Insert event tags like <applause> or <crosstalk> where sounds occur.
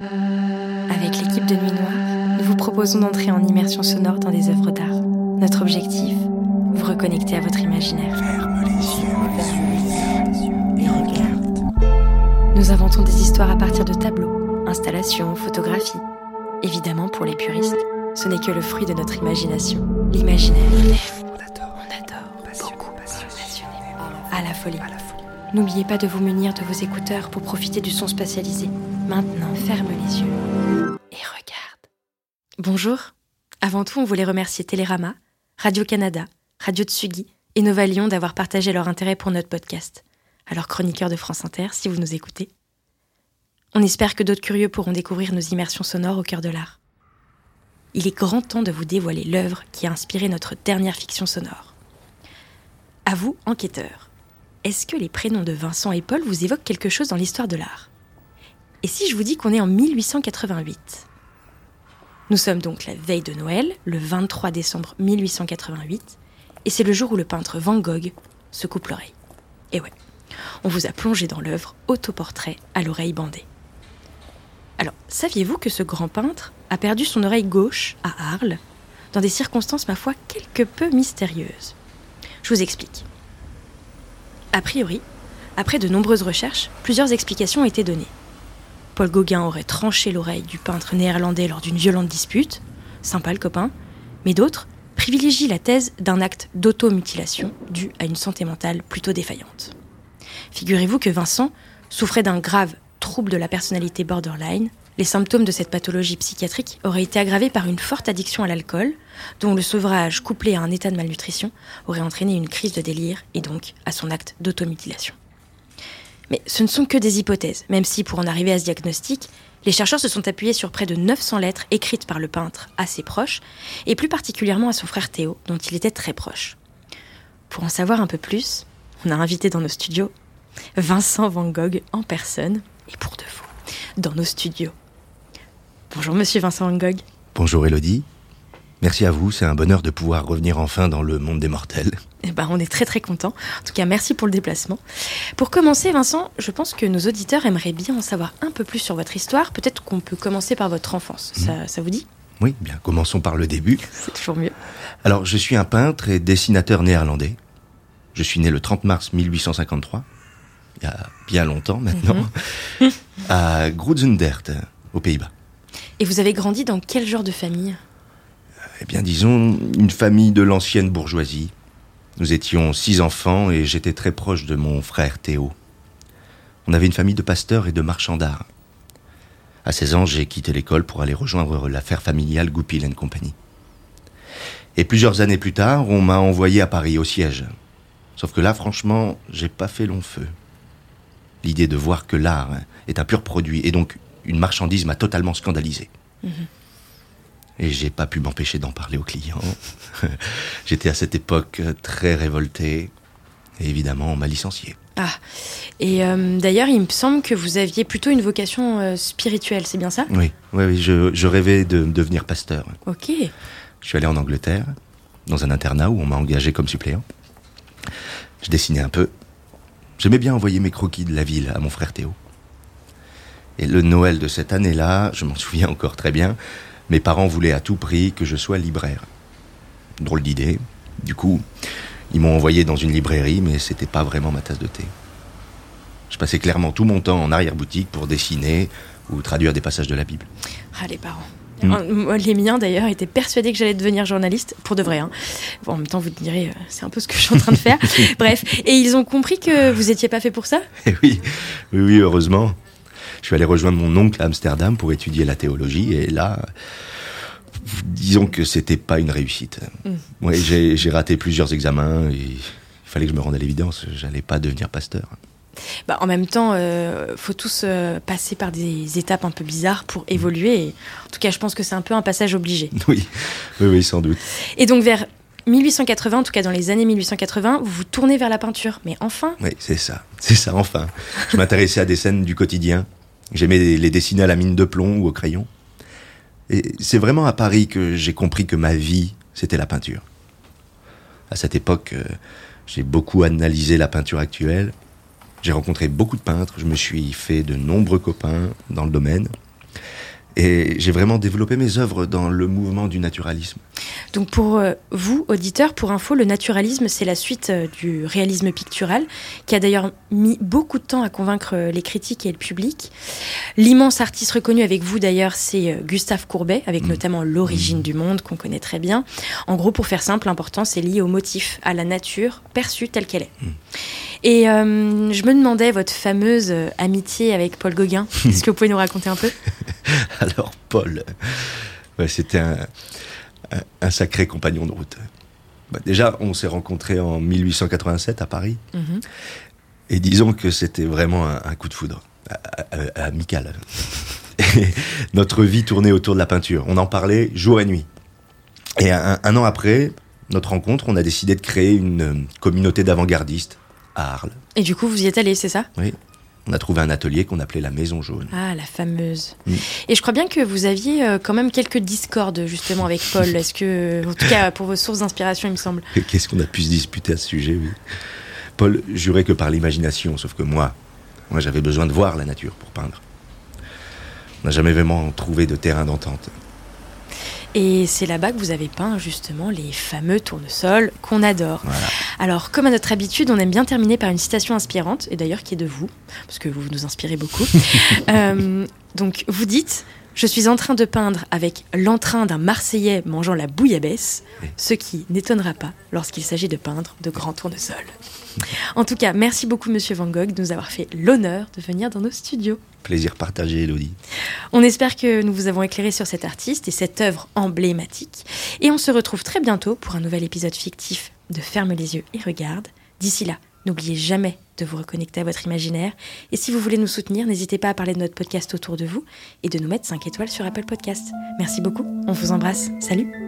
Avec l'équipe de Nuit Noire, nous vous proposons d'entrer en immersion sonore dans des œuvres d'art. Notre objectif Vous reconnecter à votre imaginaire. Ferme les yeux, et regarde. Nous inventons des histoires à partir de tableaux, installations, photographies. Évidemment, pour les puristes, ce n'est que le fruit de notre imagination. L'imaginaire. On adore, On adore. beaucoup, Passionnément. À la folie. N'oubliez pas de vous munir de vos écouteurs pour profiter du son spatialisé. Maintenant, ferme les yeux et regarde. Bonjour. Avant tout, on voulait remercier Télérama, Radio-Canada, Radio Tsugi et Nova Lyon d'avoir partagé leur intérêt pour notre podcast. Alors, chroniqueurs de France Inter, si vous nous écoutez. On espère que d'autres curieux pourront découvrir nos immersions sonores au cœur de l'art. Il est grand temps de vous dévoiler l'œuvre qui a inspiré notre dernière fiction sonore. À vous, enquêteurs. Est-ce que les prénoms de Vincent et Paul vous évoquent quelque chose dans l'histoire de l'art? Et si je vous dis qu'on est en 1888 Nous sommes donc la veille de Noël, le 23 décembre 1888, et c'est le jour où le peintre Van Gogh se coupe l'oreille. Et ouais, on vous a plongé dans l'œuvre Autoportrait à l'oreille bandée. Alors, saviez-vous que ce grand peintre a perdu son oreille gauche à Arles, dans des circonstances, ma foi, quelque peu mystérieuses? Je vous explique. A priori, après de nombreuses recherches, plusieurs explications ont été données. Paul Gauguin aurait tranché l'oreille du peintre néerlandais lors d'une violente dispute, sympa le copain, mais d'autres privilégient la thèse d'un acte d'automutilation dû à une santé mentale plutôt défaillante. Figurez-vous que Vincent souffrait d'un grave trouble de la personnalité borderline. Les symptômes de cette pathologie psychiatrique auraient été aggravés par une forte addiction à l'alcool, dont le sevrage couplé à un état de malnutrition aurait entraîné une crise de délire et donc à son acte d'automutilation. Mais ce ne sont que des hypothèses, même si pour en arriver à ce diagnostic, les chercheurs se sont appuyés sur près de 900 lettres écrites par le peintre à ses proches, et plus particulièrement à son frère Théo, dont il était très proche. Pour en savoir un peu plus, on a invité dans nos studios Vincent Van Gogh en personne, et pour de vous, dans nos studios. Bonjour Monsieur Vincent Van Gogh. Bonjour Elodie. Merci à vous, c'est un bonheur de pouvoir revenir enfin dans le monde des mortels. Eh ben, on est très très content. En tout cas, merci pour le déplacement. Pour commencer, Vincent, je pense que nos auditeurs aimeraient bien en savoir un peu plus sur votre histoire. Peut-être qu'on peut commencer par votre enfance. Ça, ça vous dit? Oui, bien, commençons par le début. <laughs> C'est toujours mieux. Alors, je suis un peintre et dessinateur néerlandais. Je suis né le 30 mars 1853, il y a bien longtemps maintenant, <laughs> à Groezendert, aux Pays-Bas. Et vous avez grandi dans quel genre de famille? Eh bien, disons, une famille de l'ancienne bourgeoisie. Nous étions six enfants et j'étais très proche de mon frère Théo. On avait une famille de pasteurs et de marchands d'art. À 16 ans, j'ai quitté l'école pour aller rejoindre l'affaire familiale Goupil Company. Et plusieurs années plus tard, on m'a envoyé à Paris au siège. Sauf que là, franchement, j'ai pas fait long feu. L'idée de voir que l'art est un pur produit et donc une marchandise m'a totalement scandalisé. Et j'ai pas pu m'empêcher d'en parler aux clients. <laughs> J'étais à cette époque très révolté. Et évidemment, on m'a licencié. Ah, et euh, d'ailleurs, il me semble que vous aviez plutôt une vocation euh, spirituelle, c'est bien ça? Oui, oui, oui je, je rêvais de devenir pasteur. Ok. Je suis allé en Angleterre, dans un internat où on m'a engagé comme suppléant. Je dessinais un peu. J'aimais bien envoyer mes croquis de la ville à mon frère Théo. Et le Noël de cette année-là, je m'en souviens encore très bien, mes parents voulaient à tout prix que je sois libraire. Drôle d'idée. Du coup, ils m'ont envoyé dans une librairie, mais c'était pas vraiment ma tasse de thé. Je passais clairement tout mon temps en arrière-boutique pour dessiner ou traduire des passages de la Bible. Ah, les parents. Mm. Euh, moi, Les miens, d'ailleurs, étaient persuadés que j'allais devenir journaliste, pour de vrai. hein. Bon, en même temps, vous direz, euh, c'est un peu ce que je suis en train de faire. <laughs> Bref, et ils ont compris que vous étiez pas fait pour ça? Eh oui, oui, oui, heureusement. Je suis allé rejoindre mon oncle à Amsterdam pour étudier la théologie et là, disons que c'était pas une réussite. Ouais, j'ai j'ai raté plusieurs examens et il fallait que je me rende à l'évidence, j'allais pas devenir pasteur. Bah, en même temps, euh, faut tous euh, passer par des étapes un peu bizarres pour évoluer. Et, en tout cas, je pense que c'est un peu un passage obligé. <laughs> Oui, oui, oui, sans doute. Et donc, vers 1880, en tout cas dans les années 1880, vous vous tournez vers la peinture. Mais enfin, Oui, c'est ça, c'est ça, enfin. Je m'intéressais à des scènes du quotidien. J'aimais les- dessiner à la mine de plomb ou au crayon. Et c'est vraiment à Paris que j'ai compris que ma vie, c'était la peinture. À cette époque, euh, j'ai beaucoup analysé la peinture actuelle. J'ai rencontré beaucoup de peintres, je me suis fait de nombreux copains dans le domaine. Et j'ai vraiment développé mes œuvres dans le mouvement du naturalisme. Donc pour euh, vous, auditeurs, pour info, le naturalisme, c'est la suite euh, du réalisme pictural, qui a d'ailleurs mis beaucoup de temps à convaincre euh, les critiques et le public. L'immense artiste reconnu avec vous, d'ailleurs, c'est Gustave Courbet, avec mmh. notamment L'origine mmh. du monde, qu'on connaît très bien. En gros, pour faire simple, l'important, c'est lié au motif, à la nature perçue telle qu'elle est. Mmh. Et je me demandais, votre fameuse amitié avec Paul Gauguin, <laughs> est-ce que vous pouvez nous raconter un peu? <laughs> Alors, Paul, c'était un, sacré compagnon de route. Bah, déjà, on s'est rencontrés en 1887 à Paris. Mhm. Et disons que c'était vraiment un, coup de foudre, amical. <laughs> notre vie tournait autour de la peinture. On en parlait jour et nuit. Et un, un an après notre rencontre, on a décidé de créer une communauté d'avant-gardistes à Arles. Et du coup, vous y êtes allé, c'est ça? Oui on a trouvé un atelier qu'on appelait la Maison Jaune. Ah, la fameuse. Mm. Et je crois bien que vous aviez euh, quand même quelques discordes justement avec Paul. <laughs> Est-ce que, en tout cas, pour vos sources d'inspiration, il me semble. Qu'est-ce qu'on a pu se disputer à ce sujet oui. Paul jurait que par l'imagination, sauf que moi, moi j'avais besoin de voir la nature pour peindre. On n'a jamais vraiment trouvé de terrain d'entente. Et c'est là-bas que vous avez peint justement les fameux tournesols qu'on adore. Alors, comme à notre habitude, on aime bien terminer par une citation inspirante, et d'ailleurs qui est de vous, parce que vous nous inspirez beaucoup. <laughs> Euh, donc, vous dites Je suis en train de peindre avec l'entrain d'un Marseillais mangeant la bouillabaisse, ce qui n'étonnera pas lorsqu'il s'agit de peindre de grands tournesols. En tout cas, merci beaucoup, monsieur Van Gogh, de nous avoir fait l'honneur de venir dans nos studios. Plaisir partagé, Elodie. On espère que nous vous avons éclairé sur cet artiste et cette œuvre emblématique. Et on se retrouve très bientôt pour un nouvel épisode fictif de Ferme les yeux et regarde. D'ici là, n'oubliez jamais de vous reconnecter à votre imaginaire. Et si vous voulez nous soutenir, n'hésitez pas à parler de notre podcast autour de vous et de nous mettre 5 étoiles sur Apple Podcast. Merci beaucoup, on vous embrasse. Salut